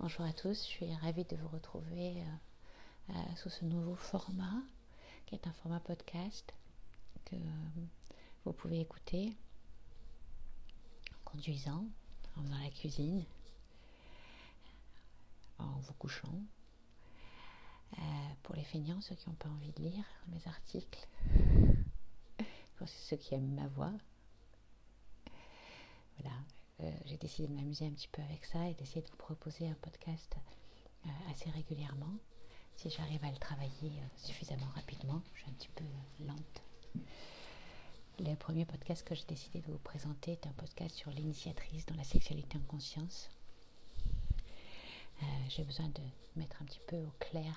Bonjour à tous, je suis ravie de vous retrouver euh, euh, sous ce nouveau format qui est un format podcast que vous pouvez écouter en conduisant, dans la cuisine, en vous couchant. Euh, pour les feignants, ceux qui n'ont pas envie de lire mes articles, pour ceux qui aiment ma voix. Voilà, euh, j'ai décidé de m'amuser un petit peu avec ça et d'essayer de vous proposer un podcast euh, assez régulièrement. Si j'arrive à le travailler euh, suffisamment rapidement, je suis un petit peu lente. Le premier podcast que j'ai décidé de vous présenter est un podcast sur l'initiatrice dans la sexualité en conscience. j'ai besoin de mettre un petit peu au clair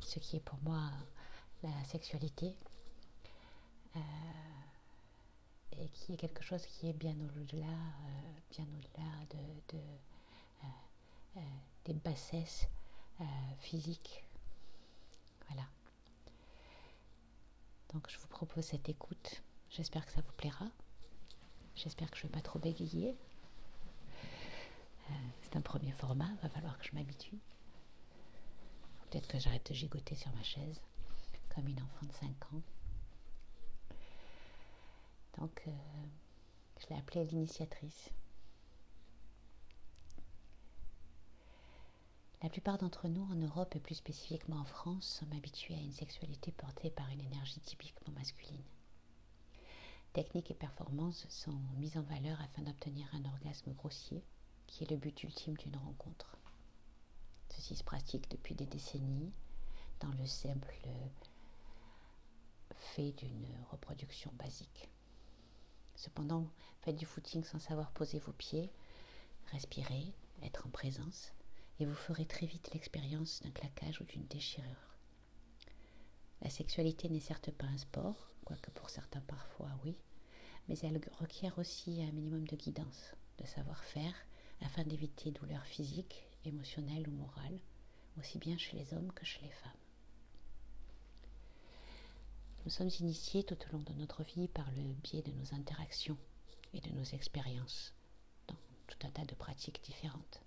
ce qui est pour moi la sexualité et qui est quelque chose qui est bien au-delà, euh, bien au-delà de, euh, euh, des bassesses physiques. Voilà. Donc je vous propose cette écoute. J'espère que ça vous plaira. J'espère que je ne vais pas trop bégayer. c'est un premier format, va falloir que je m'habitue. Peut-être que j'arrête de gigoter sur ma chaise comme une enfant de 5 ans. Donc, je l'ai appelée l'initiatrice. La plupart d'entre nous en Europe et plus spécifiquement en France sommes habitués à une sexualité portée par une énergie typiquement masculine. Techniques et performances sont mises en valeur afin d'obtenir un orgasme grossier, qui est le but ultime d'une rencontre. Ceci se pratique depuis des décennies dans le simple fait d'une reproduction basique. Cependant, faites du footing sans savoir poser vos pieds, respirez, être en présence, et vous ferez très vite l'expérience d'un claquage ou d'une déchirure. La sexualité n'est certes pas un sport, quoique pour certains parfois oui, mais elle requiert aussi un minimum de guidance, de savoir-faire, afin d'éviter douleurs physiques, émotionnelles ou morales, aussi bien chez les hommes que chez les femmes. Nous sommes initiés tout au long de notre vie par le biais de nos interactions et de nos expériences dans tout un tas de pratiques différentes.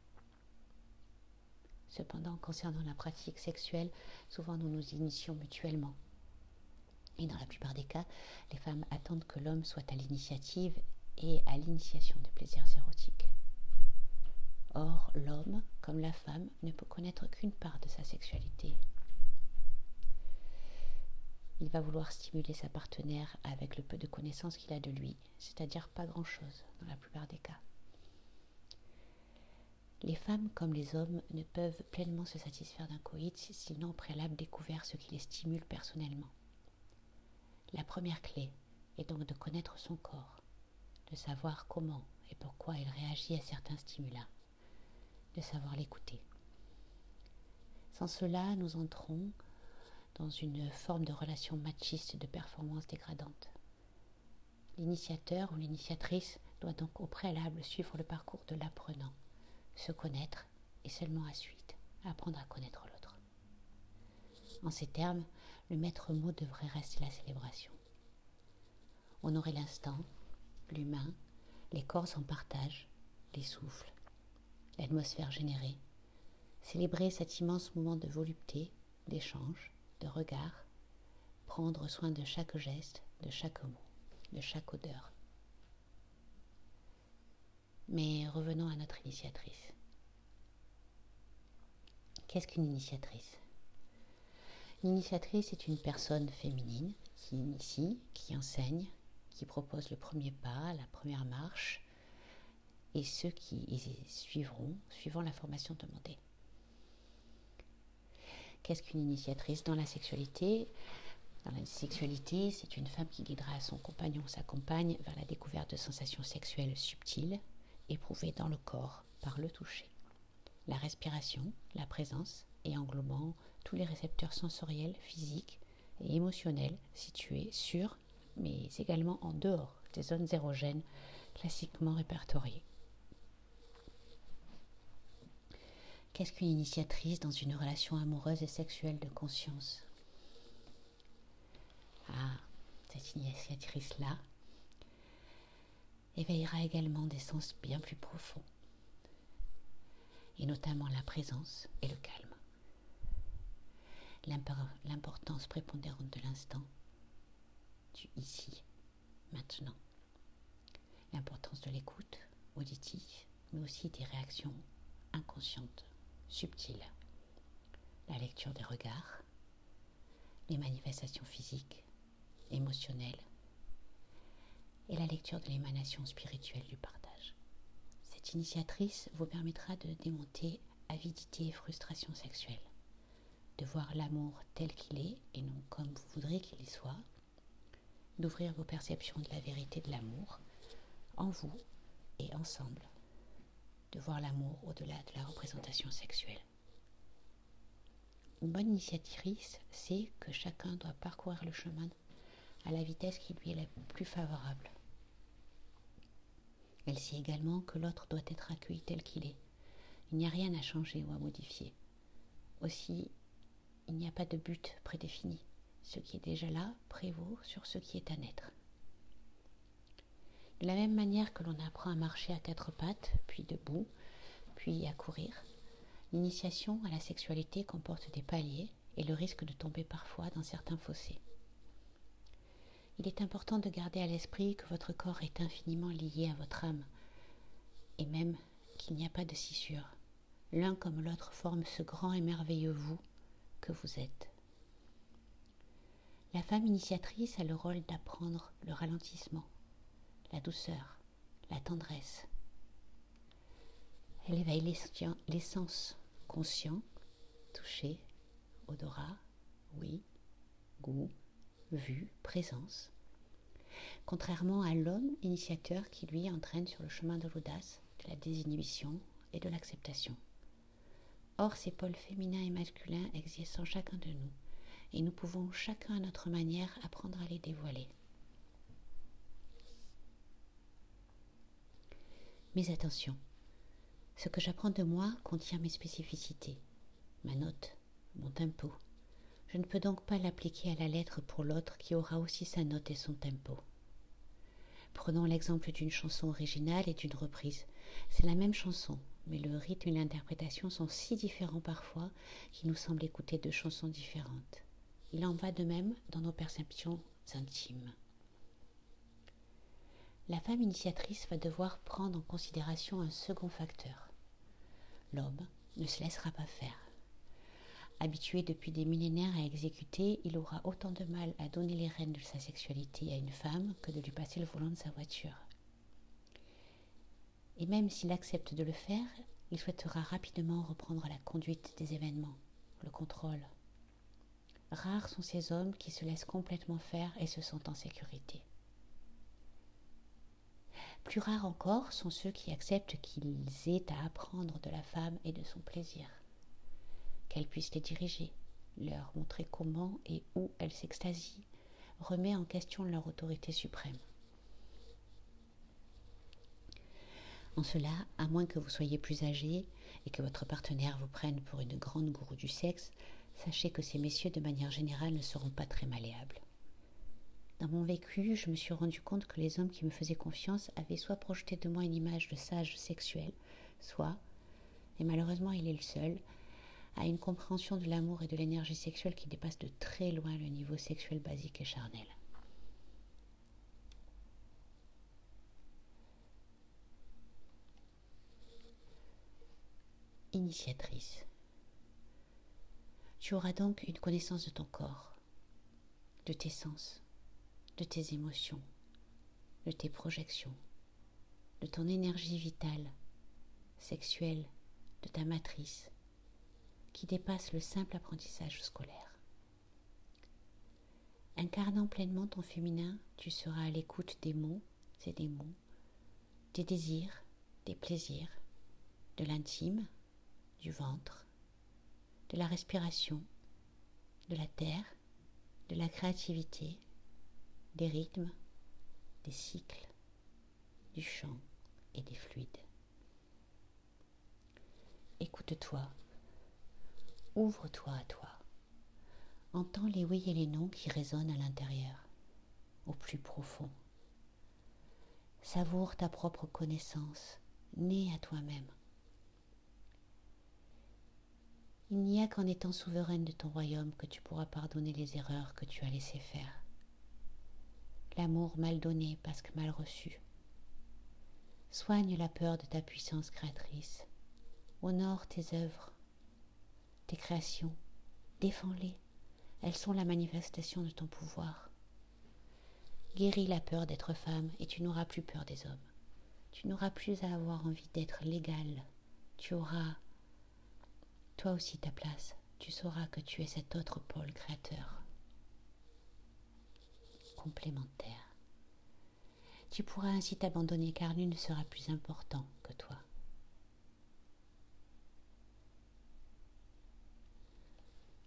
Cependant, concernant la pratique sexuelle, souvent nous nous initions mutuellement. Et dans la plupart des cas, les femmes attendent que l'homme soit à l'initiative et à l'initiation des plaisirs érotiques. Or, l'homme, comme la femme, ne peut connaître qu'une part de sa sexualité il va vouloir stimuler sa partenaire avec le peu de connaissances qu'il a de lui, c'est-à-dire pas grand-chose dans la plupart des cas. Les femmes comme les hommes ne peuvent pleinement se satisfaire d'un coït s'ils n'ont au préalable découvert ce qui les stimule personnellement. La première clé est donc de connaître son corps, de savoir comment et pourquoi il réagit à certains stimulats, de savoir l'écouter. Sans cela, nous entrons dans une forme de relation machiste de performance dégradante. L'initiateur ou l'initiatrice doit donc au préalable suivre le parcours de l'apprenant, se connaître et seulement à suite apprendre à connaître l'autre. En ces termes, le maître mot devrait rester la célébration. Honorer l'instant, l'humain, les corps en partage, les souffles, l'atmosphère générée, célébrer cet immense moment de volupté, d'échange, de regard, prendre soin de chaque geste, de chaque mot, de chaque odeur. Mais revenons à notre initiatrice. Qu'est-ce qu'une initiatrice? L'initiatrice est une personne féminine qui initie, qui enseigne, qui propose le premier pas, la première marche, et ceux qui y suivront suivant la formation demandée. Qu'est-ce qu'une initiatrice dans la sexualité? Dans la sexualité, c'est une femme qui guidera son compagnon ou sa compagne vers la découverte de sensations sexuelles subtiles, éprouvées dans le corps par le toucher. La respiration, la présence et englobant tous les récepteurs sensoriels, physiques et émotionnels situés sur, mais également en dehors des zones érogènes classiquement répertoriées. Qu'est-ce qu'une initiatrice dans une relation amoureuse et sexuelle de conscience Ah, cette initiatrice-là éveillera également des sens bien plus profonds, et notamment la présence et le calme. L'importance prépondérante de l'instant, du ici, maintenant. L'importance de l'écoute auditive, mais aussi des réactions inconscientes, subtiles. La lecture des regards, les manifestations physiques, émotionnelles, et la lecture de l'émanation spirituelle du partage. Cette initiatrice vous permettra de démonter avidité et frustration sexuelle, de voir l'amour tel qu'il est et non comme vous voudrez qu'il y soit, d'ouvrir vos perceptions de la vérité de l'amour en vous et ensemble, de voir l'amour au-delà de la représentation sexuelle. Une bonne initiatrice sait que chacun doit parcourir le chemin à la vitesse qui lui est la plus favorable. Elle sait également que l'autre doit être accueilli tel qu'il est. Il n'y a rien à changer ou à modifier. Aussi, il n'y a pas de but prédéfini. Ce qui est déjà là prévaut sur ce qui est à naître. De la même manière que l'on apprend à marcher à quatre pattes, puis debout, puis à courir, l'initiation à la sexualité comporte des paliers et le risque de tomber parfois dans certains fossés il est important de garder à l'esprit que votre corps est infiniment lié à votre âme, et même qu'il n'y a pas de scissure. L'un comme l'autre forment ce grand et merveilleux vous que vous êtes. La femme initiatrice a le rôle d'apprendre le ralentissement, la douceur, la tendresse. Elle éveille les sens conscients, toucher, odorat, oui, goût, vue, présence, contrairement à l'homme initiateur qui lui entraîne sur le chemin de l'audace, de la désinhibition et de l'acceptation. Or, ces pôles féminins et masculins existent en chacun de nous, et nous pouvons chacun à notre manière apprendre à les dévoiler. Mais attention, ce que j'apprends de moi contient mes spécificités, ma note, mon tempo, je ne peux donc pas l'appliquer à la lettre pour l'autre qui aura aussi sa note et son tempo. Prenons l'exemple d'une chanson originale et d'une reprise. C'est la même chanson, mais le rythme et l'interprétation sont si différents parfois qu'il nous semble écouter deux chansons différentes. Il en va de même dans nos perceptions intimes. La femme initiatrice va devoir prendre en considération un second facteur. L'homme ne se laissera pas faire. Habitué depuis des millénaires à exécuter, il aura autant de mal à donner les rênes de sa sexualité à une femme que de lui passer le volant de sa voiture. Et même s'il accepte de le faire, il souhaitera rapidement reprendre la conduite des événements, le contrôle. Rares sont ces hommes qui se laissent complètement faire et se sentent en sécurité. Plus rares encore sont ceux qui acceptent qu'ils aient à apprendre de la femme et de son plaisir qu'elle puisse les diriger, leur montrer comment et où elle s'extasie, remet en question leur autorité suprême. En cela, à moins que vous soyez plus âgé et que votre partenaire vous prenne pour une grande gourou du sexe, sachez que ces messieurs, de manière générale, ne seront pas très malléables. Dans mon vécu, je me suis rendu compte que les hommes qui me faisaient confiance avaient soit projeté de moi une image de sage sexuel, soit, et malheureusement il est le seul, à une compréhension de l'amour et de l'énergie sexuelle qui dépasse de très loin le niveau sexuel basique et charnel. Initiatrice. Tu auras donc une connaissance de ton corps, de tes sens, de tes émotions, de tes projections, de ton énergie vitale, sexuelle, de ta matrice, qui dépasse le simple apprentissage scolaire. Incarnant pleinement ton féminin, tu seras à l'écoute des mots et des mots, des désirs, des plaisirs, de l'intime, du ventre, de la respiration, de la terre, de la créativité, des rythmes, des cycles, du chant et des fluides. Écoute-toi Ouvre-toi à toi. Entends les oui et les non qui résonnent à l'intérieur, au plus profond. Savoure ta propre connaissance, née à toi-même. Il n'y a qu'en étant souveraine de ton royaume que tu pourras pardonner les erreurs que tu as laissées faire. L'amour mal donné parce que mal reçu. Soigne la peur de ta puissance créatrice. Honore tes œuvres, tes créations. Défends-les. Elles sont la manifestation de ton pouvoir. Guéris la peur d'être femme et tu n'auras plus peur des hommes. Tu n'auras plus à avoir envie d'être légal. Tu auras toi aussi ta place. Tu sauras que tu es cet autre pôle créateur. Complémentaire. Tu pourras ainsi t'abandonner car nul ne sera plus important que toi.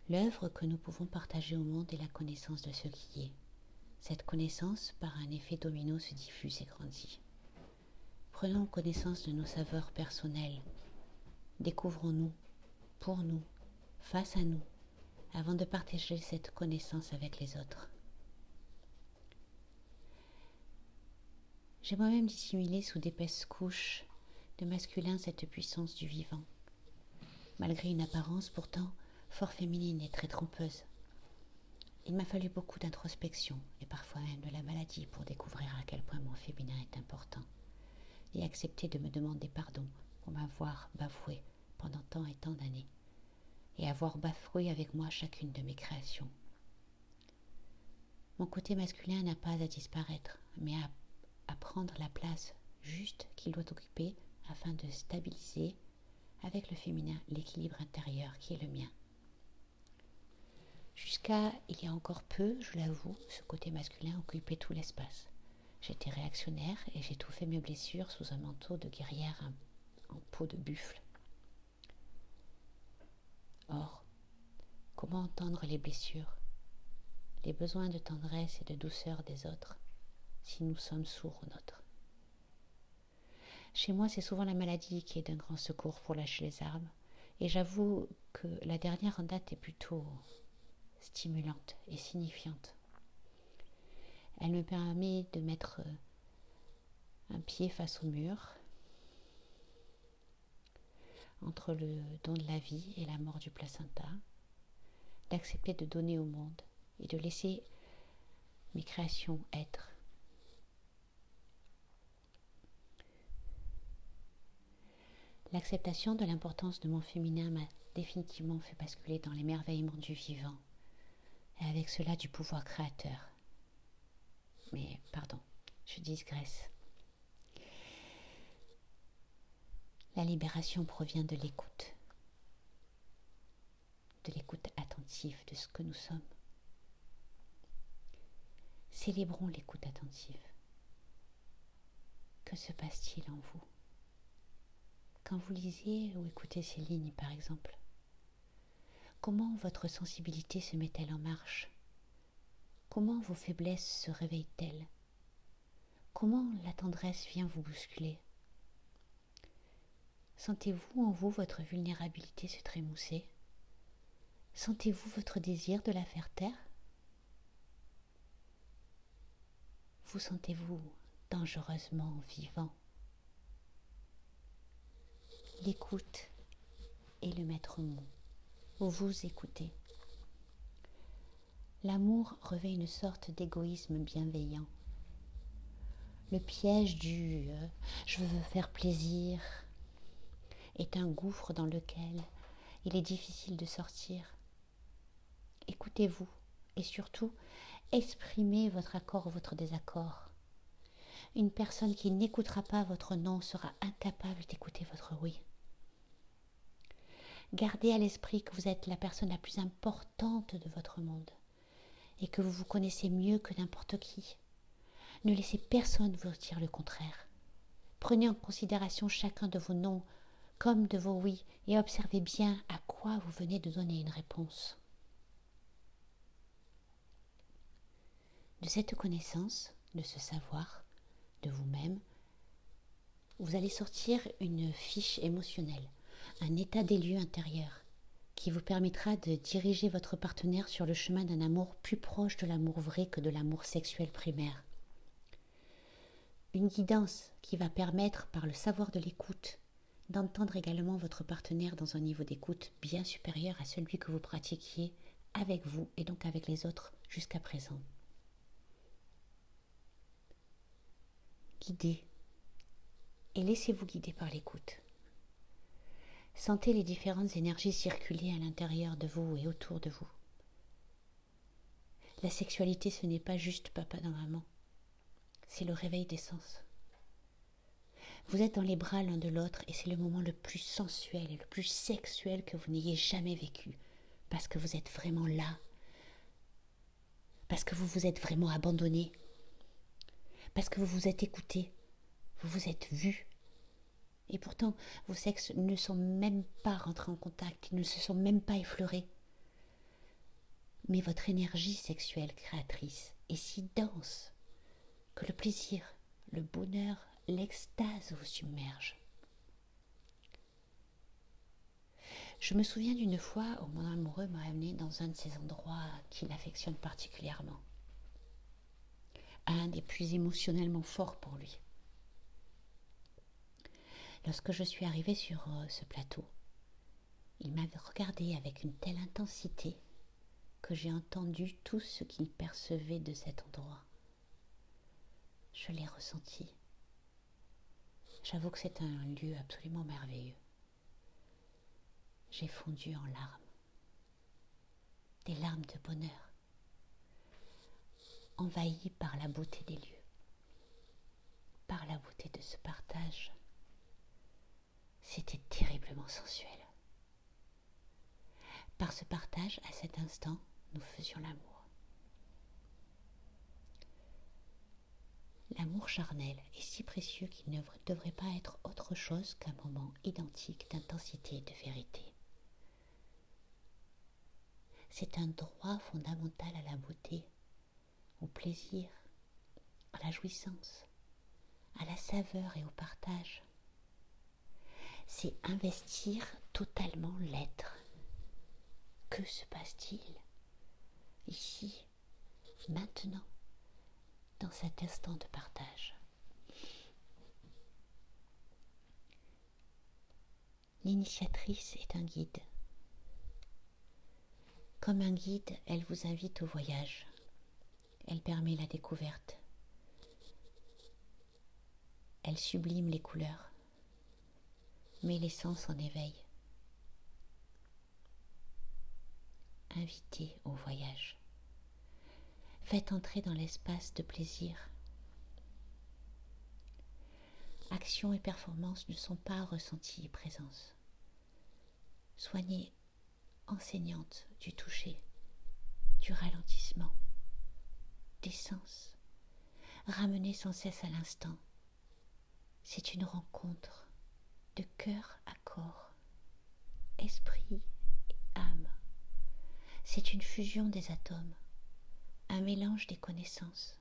L'œuvre que nous pouvons partager au monde est la connaissance de ce qui est. Cette connaissance, par un effet domino, se diffuse et grandit. Prenons connaissance de nos saveurs personnelles. Découvrons-nous, pour nous, face à nous, avant de partager cette connaissance avec les autres. J'ai moi-même dissimulé sous d'épaisses couches de masculin cette puissance du vivant. Malgré une apparence pourtant fort féminine et très trompeuse. Il m'a fallu beaucoup d'introspection et parfois même de la maladie pour découvrir à quel point mon féminin est important et accepter de me demander pardon pour m'avoir bafoué pendant tant et tant d'années et avoir bafoué avec moi chacune de mes créations. Mon côté masculin n'a pas à disparaître, mais à, à prendre la place juste qu'il doit occuper afin de stabiliser avec le féminin l'équilibre intérieur qui est le mien. Jusqu'à il y a encore peu, je l'avoue, ce côté masculin occupait tout l'espace. J'étais réactionnaire et j'étouffais mes blessures sous un manteau de guerrière en peau de buffle. Or, comment entendre les blessures, les besoins de tendresse et de douceur des autres si nous sommes sourds aux nôtres Chez moi, c'est souvent la maladie qui est d'un grand secours pour lâcher les armes, et j'avoue que la dernière date est plutôt stimulante et signifiante. Elle me permet de mettre un pied face au mur, entre le don de la vie et la mort du placenta, d'accepter de donner au monde et de laisser mes créations être. L'acceptation de l'importance de mon féminin m'a définitivement fait basculer dans l'émerveillement du vivant et avec cela du pouvoir créateur. Mais pardon, je digresse. La libération provient de l'écoute, de l'écoute attentive de ce que nous sommes. Célébrons l'écoute attentive. Que se passe-t-il en vous? Quand vous lisez ou écoutez ces lignes, par exemple, Comment votre sensibilité se met-elle en marche? Comment vos faiblesses se réveillent-elles? Comment la tendresse vient vous bousculer? Sentez-vous en vous votre vulnérabilité se trémousser? Sentez-vous votre désir de la faire taire? Vous sentez-vous dangereusement vivant? L'écoute est le maître mot vous écoutez. L'amour revêt une sorte d'égoïsme bienveillant. Le piège du euh, je veux faire plaisir est un gouffre dans lequel il est difficile de sortir. Écoutez-vous et surtout exprimez votre accord ou votre désaccord. Une personne qui n'écoutera pas votre non sera incapable d'écouter votre oui. Gardez à l'esprit que vous êtes la personne la plus importante de votre monde et que vous vous connaissez mieux que n'importe qui. Ne laissez personne vous dire le contraire. Prenez en considération chacun de vos noms comme de vos oui et observez bien à quoi vous venez de donner une réponse. De cette connaissance, de ce savoir, de vous-même, vous allez sortir une fiche émotionnelle un état des lieux intérieur qui vous permettra de diriger votre partenaire sur le chemin d'un amour plus proche de l'amour vrai que de l'amour sexuel primaire. Une guidance qui va permettre, par le savoir de l'écoute d'entendre également votre partenaire dans un niveau d'écoute bien supérieur à celui que vous pratiquiez avec vous et donc avec les autres jusqu'à présent. Guidez et laissez-vous guider par l'écoute. Sentez les différentes énergies circuler à l'intérieur de vous et autour de vous. La sexualité, ce n'est pas juste papa dans maman, c'est le réveil des sens. Vous êtes dans les bras l'un de l'autre et c'est le moment le plus sensuel et le plus sexuel que vous n'ayez jamais vécu, parce que vous êtes vraiment là, parce que vous vous êtes vraiment abandonné, parce que vous vous êtes écouté, vous vous êtes vu, et pourtant, vos sexes ne sont même pas rentrés en contact, ils ne se sont même pas effleurés. Mais votre énergie sexuelle créatrice est si dense que le plaisir, le bonheur, l'extase vous submerge. Je me souviens d'une fois où mon amoureux m'a amené dans un de ces endroits qu'il affectionne particulièrement, un des plus émotionnellement forts pour lui. Lorsque je suis arrivée sur euh, ce plateau, il m'avait regardé avec une telle intensité que j'ai entendu tout ce qu'il percevait de cet endroit. Je l'ai ressenti. J'avoue que c'est un lieu absolument merveilleux. J'ai fondu en larmes, des larmes de bonheur, envahi par la beauté des lieux, par la beauté de ce partage c'était terriblement sensuel. Par ce partage, à cet instant, nous faisions l'amour. L'amour charnel est si précieux qu'il ne devrait pas être autre chose qu'un moment identique d'intensité et de vérité. C'est un droit fondamental à la beauté, au plaisir, à la jouissance, à la saveur et au partage c'est investir totalement l'être. Que se passe-t-il ici, maintenant, dans cet instant de partage? L'initiatrice est un guide. Comme un guide, elle vous invite au voyage. Elle permet la découverte. Elle sublime les couleurs met les sens en éveil. Invitez au voyage. Faites entrer dans l'espace de plaisir. Action et performance ne sont pas ressentis et présence. Soignez enseignante du toucher, du ralentissement, des sans cesse à l'instant. C'est une rencontre de cœur à corps, esprit et âme. C'est une fusion des atomes, un mélange des connaissances.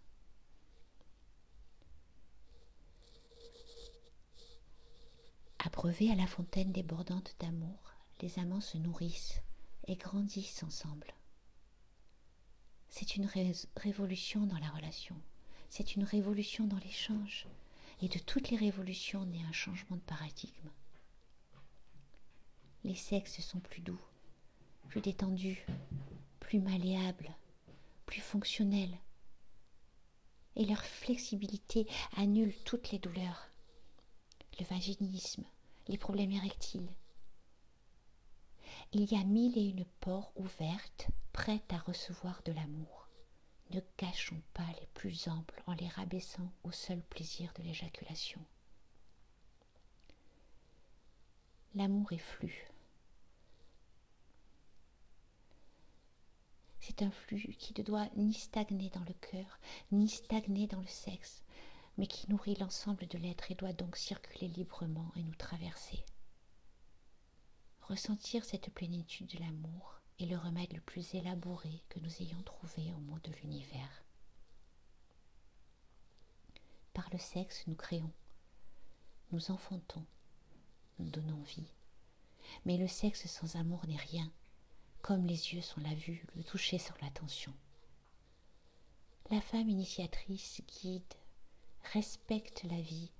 Abreuvés à la fontaine débordante d'amour, les amants se nourrissent et grandissent ensemble. C'est une révolution dans la relation, c'est une révolution dans l'échange, et de toutes les révolutions naît un changement de paradigme. Les sexes sont plus doux, plus détendus, plus malléables, plus fonctionnels. Et leur flexibilité annule toutes les douleurs, le vaginisme, les problèmes érectiles. Il y a mille et une portes ouvertes, prêtes à recevoir de l'amour. Ne cachons pas les plus amples en les rabaissant au seul plaisir de l'éjaculation. L'amour est flux. C'est un flux qui ne doit ni stagner dans le cœur, ni stagner dans le sexe, mais qui nourrit l'ensemble de l'être et doit donc circuler librement et nous traverser. Ressentir cette plénitude de l'amour est le remède le plus élaboré que nous ayons trouvé au mot de l'univers. Par le sexe, nous créons, nous enfantons, nous donnons vie. Mais le sexe sans amour n'est rien, comme les yeux sont la vue, le toucher sans l'attention. La femme initiatrice guide, respecte la vie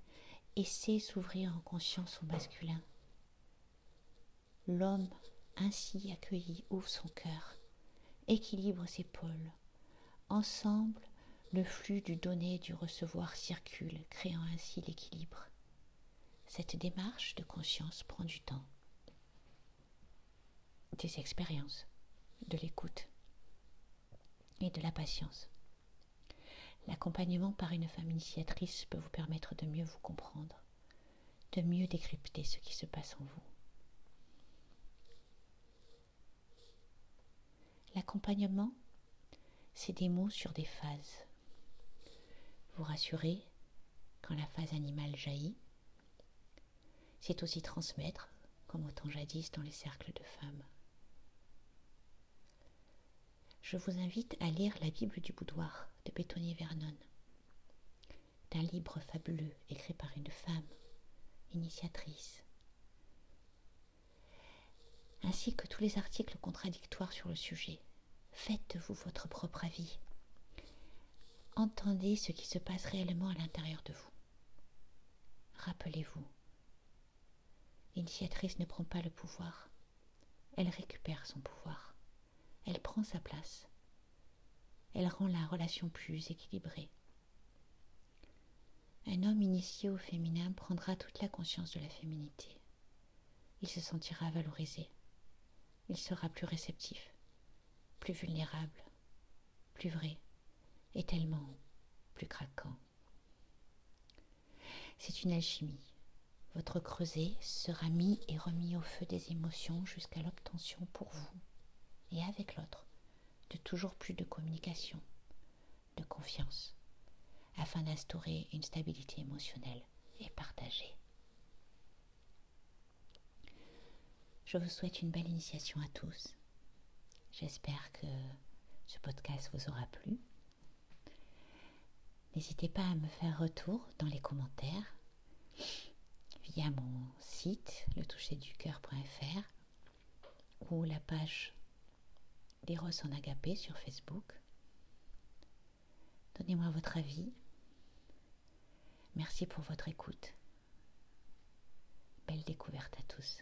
et sait s'ouvrir en conscience au masculin L'homme ainsi accueilli ouvre son cœur, équilibre ses pôles. Ensemble, le flux du donner et du recevoir circule, créant ainsi l'équilibre. Cette démarche de conscience prend du temps, des expériences, de l'écoute et de la patience. L'accompagnement par une femme initiatrice peut vous permettre de mieux vous comprendre, de mieux décrypter ce qui se passe en vous. L'accompagnement, c'est des mots sur des phases. Vous rassurer quand la phase animale jaillit. C'est aussi transmettre, comme autant jadis dans les cercles de femmes. Je vous invite à lire La Bible du boudoir de Bétonnier Vernon. C'est un livre fabuleux écrit par une femme, initiatrice, ainsi que tous les articles contradictoires sur le sujet. Faites-vous votre propre avis. Entendez ce qui se passe réellement à l'intérieur de vous. Rappelez-vous, l'initiatrice ne prend pas le pouvoir, elle récupère son pouvoir, elle prend sa place, elle rend la relation plus équilibrée. Un homme initié au féminin prendra toute la conscience de la féminité. Il se sentira valorisé. Il sera plus réceptif, plus vulnérable, plus vrai et tellement plus craquant. C'est une alchimie. Votre creuset sera mis et remis au feu des émotions jusqu'à l'obtention pour vous et avec l'autre de toujours plus de communication, de confiance, afin d'instaurer une stabilité émotionnelle et partagée. Je vous souhaite une belle initiation à tous. J'espère que ce podcast vous aura plu. N'hésitez pas à me faire retour dans les commentaires via mon site letoucherducoeur.fr ou la page d'Eros en agapé sur Facebook. Donnez-moi votre avis. Merci pour votre écoute. Belle découverte à tous.